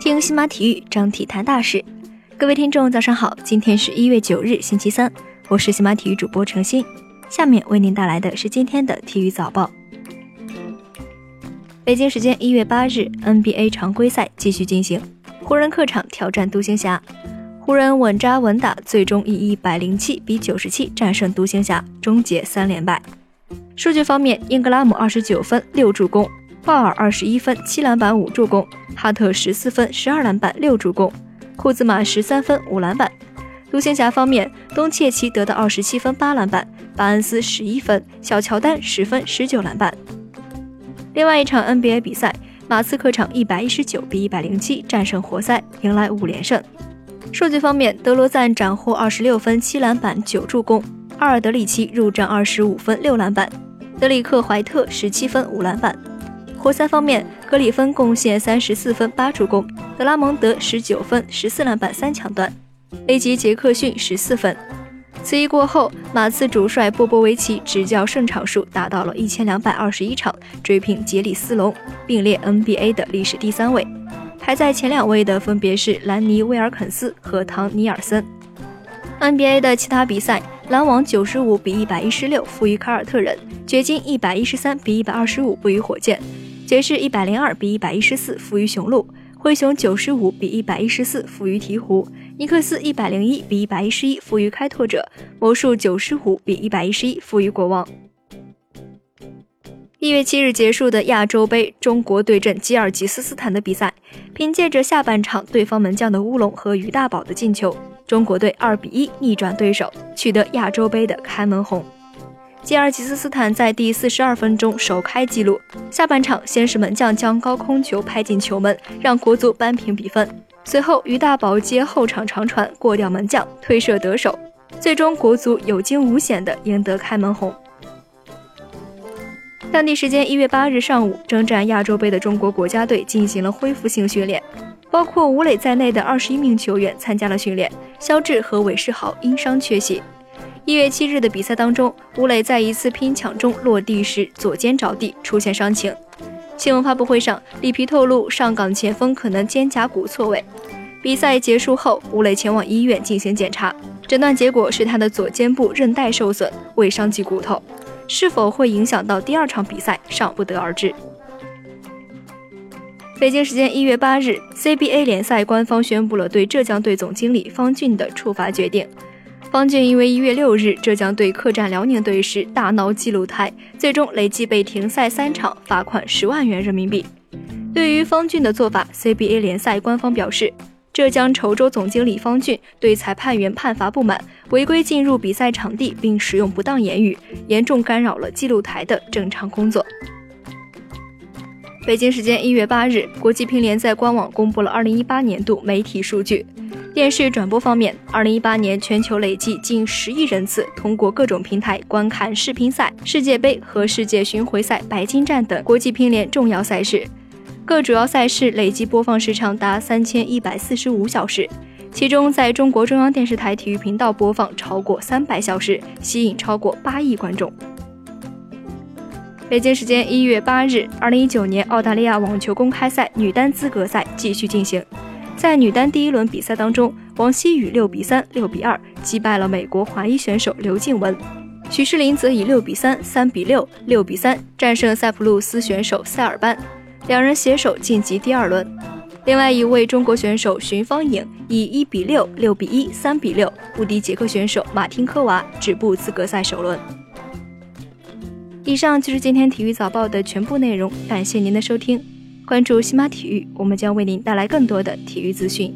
听西马体育，张体坛大事。各位听众，早上好，今天是一月九日，星期三，我是西马体育主播程鑫，下面为您带来的是今天的体育早报。北京时间一月八日，NBA 常规赛继续进行，湖人客场挑战独行侠。湖人稳扎稳打，最终以一百零七比九十七战胜独行侠，终结三连败。数据方面，英格拉姆二十九分六助攻，鲍尔二十一分七篮板五助攻，哈特十四分十二篮板六助攻，库兹马十三分五篮板。独行侠方面，东契奇得到二十七分八篮板，巴恩斯十一分，小乔丹十分十九篮板。另外一场 NBA 比赛，马刺客场一百一十九比一百零七战胜活塞，迎来五连胜。数据方面，德罗赞斩获二十六分、七篮板、九助攻；阿尔德里奇入账二十五分、六篮板；德里克怀特十七分、五篮板。活塞方面，格里芬贡献三十四分、八助攻；德拉蒙德十九分、十四篮板、三抢断；雷吉杰克逊十四分。此役过后，马刺主帅波波维奇执教胜场数达到了一千两百二十一场，追平杰里斯隆，并列 NBA 的历史第三位。排在前两位的分别是兰尼·威尔肯斯和唐·尼尔森。NBA 的其他比赛，篮网九十五比一百一十六负于凯尔特人，掘金一百一十三比一百二十五负于火箭，爵士一百零二比一百一十四负于雄鹿，灰熊九十五比一百一十四负于鹈鹕，尼克斯一百零一比一百一十一负于开拓者，魔术九十五比一百一十一负于国王。一月七日结束的亚洲杯中国对阵吉尔吉斯斯坦的比赛，凭借着下半场对方门将的乌龙和于大宝的进球，中国队二比一逆转对手，取得亚洲杯的开门红。吉尔吉斯斯坦在第四十二分钟首开纪录，下半场先是门将将高空球拍进球门，让国足扳平比分。随后于大宝接后场长传过掉门将，推射得手，最终国足有惊无险地赢得开门红。当地时间一月八日上午，征战亚洲杯的中国国家队进行了恢复性训练，包括吴磊在内的二十一名球员参加了训练。肖智和韦世豪因伤缺席。一月七日的比赛当中，吴磊在一次拼抢中落地时左肩着地，出现伤情。新闻发布会上，里皮透露上港前锋可能肩胛骨错位。比赛结束后，吴磊前往医院进行检查，诊断结果是他的左肩部韧带受损，未伤及骨头。是否会影响到第二场比赛，尚不得而知。北京时间一月八日，CBA 联赛官方宣布了对浙江队总经理方俊的处罚决定。方俊因为一月六日浙江队客战辽宁队时大闹记录台，最终累计被停赛三场，罚款十万元人民币。对于方俊的做法，CBA 联赛官方表示。浙江稠州总经理方俊对裁判员判罚不满，违规进入比赛场地并使用不当言语，严重干扰了记录台的正常工作。北京时间一月八日，国际乒联在官网公布了二零一八年度媒体数据。电视转播方面，二零一八年全球累计近十亿人次通过各种平台观看世乒赛、世界杯和世界巡回赛、白金战等国际乒联重要赛事。各主要赛事累计播放时长达三千一百四十五小时，其中在中国中央电视台体育频道播放超过三百小时，吸引超过八亿观众。北京时间一月八日，二零一九年澳大利亚网球公开赛女单资格赛继续进行，在女单第一轮比赛当中，王曦雨六比三、六比二击败了美国华裔选手刘静雯，许诗林则以六比三、三比六、六比三战胜塞浦路斯选手塞尔班。两人携手晋级第二轮。另外一位中国选手荀芳颖以一比六、六比一、三比六不敌捷克选手马汀科娃，止步资格赛首轮。以上就是今天体育早报的全部内容，感谢您的收听。关注西马体育，我们将为您带来更多的体育资讯。